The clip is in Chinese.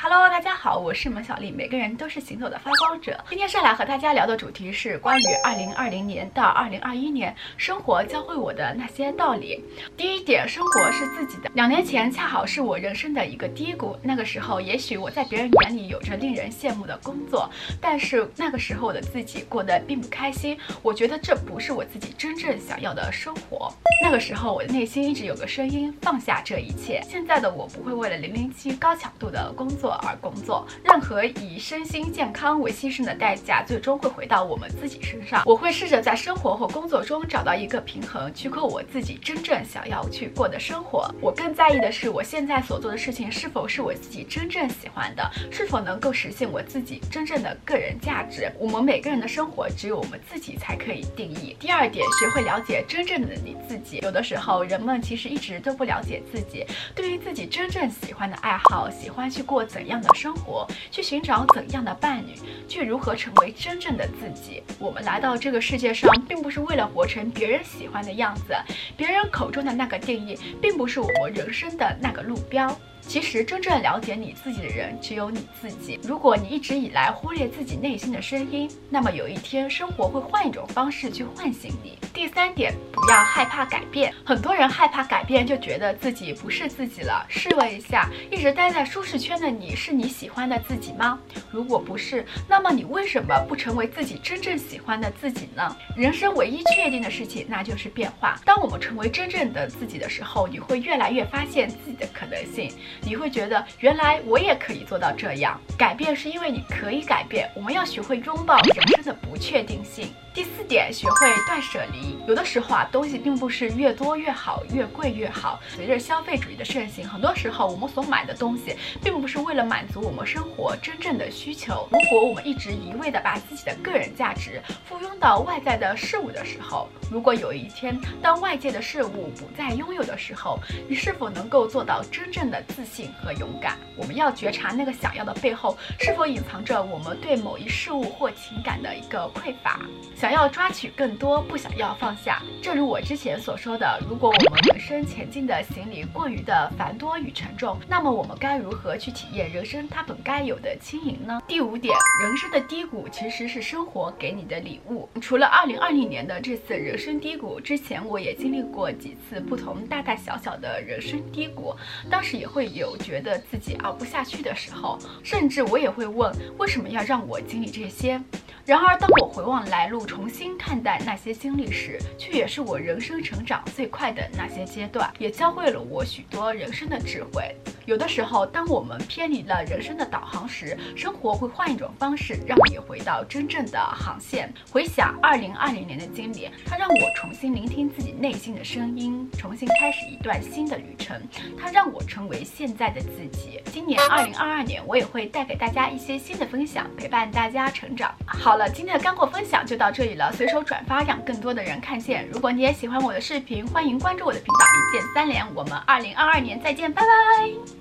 Hello，大家好，我是蒙小丽。每个人都是行走的发光者。今天上来和大家聊的主题是关于2020年到2021年生活教会我的那些道理。第一点，生活是自己的。两年前恰好是我人生的一个低谷，那个时候也许我在别人眼里有着令人羡慕的工作，但是那个时候的自己过得并不开心。我觉得这不是我自己真正想要的生活。那个时候我的内心一直有个声音，放下这一切。现在的我不会为了零零七高强度的工作。而工作，任何以身心健康为牺牲的代价，最终会回到我们自己身上。我会试着在生活和工作中找到一个平衡，去过我自己真正想要去过的生活。我更在意的是，我现在所做的事情是否是我自己真正喜欢的，是否能够实现我自己真正的个人价值。我们每个人的生活，只有我们自己才可以定义。第二点，学会了解真正的你自己。有的时候，人们其实一直都不了解自己，对于自己真正喜欢的爱好，喜欢去过怎。怎样的生活，去寻找怎样的伴侣，去如何成为真正的自己。我们来到这个世界上，并不是为了活成别人喜欢的样子，别人口中的那个定义，并不是我们人生的那个路标。其实，真正了解你自己的人只有你自己。如果你一直以来忽略自己内心的声音，那么有一天，生活会换一种方式去唤醒你。第三点，不要害怕改变。很多人害怕改变，就觉得自己不是自己了。试问一下，一直待在舒适圈的你，是你喜欢的自己吗？如果不是，那么你为什么不成为自己真正喜欢的自己呢？人生唯一确定的事情，那就是变化。当我们成为真正的自己的时候，你会越来越发现自己的可能性。你会觉得，原来我也可以做到这样。改变是因为你可以改变。我们要学会拥抱人生的不确定性。第四点，学会断舍离。有的时候啊，东西并不是越多越好，越贵越好。随着消费主义的盛行，很多时候我们所买的东西，并不是为了了满足我们生活真正的需求。如果我们一直一味的把自己的个人价值附庸到外在的事物的时候，如果有一天当外界的事物不再拥有的时候，你是否能够做到真正的自信和勇敢？我们要觉察那个想要的背后，是否隐藏着我们对某一事物或情感的一个匮乏。想。要抓取更多，不想要放下。正如我之前所说的，如果我们人生前进的行李过于的繁多与沉重，那么我们该如何去体验人生它本该有的轻盈呢？第五点，人生的低谷其实是生活给你的礼物。除了二零二零年的这次人人生低谷之前，我也经历过几次不同大大小小的人生低谷，当时也会有觉得自己熬不下去的时候，甚至我也会问，为什么要让我经历这些？然而，当我回望来路，重新看待那些经历时，却也是我人生成长最快的那些阶段，也教会了我许多人生的智慧。有的时候，当我们偏离了人生的导航时，生活会换一种方式让你回到真正的航线。回想二零二零年的经历，它让我重新聆听自己内心的声音，重新开始一段新的旅程。它让我成为现在的自己。今年二零二二年，我也会带给大家一些新的分享，陪伴大家成长。好了，今天的干货分享就到这里了，随手转发，让更多的人看见。如果你也喜欢我的视频，欢迎关注我的频道，一键三连。我们二零二二年再见，拜拜。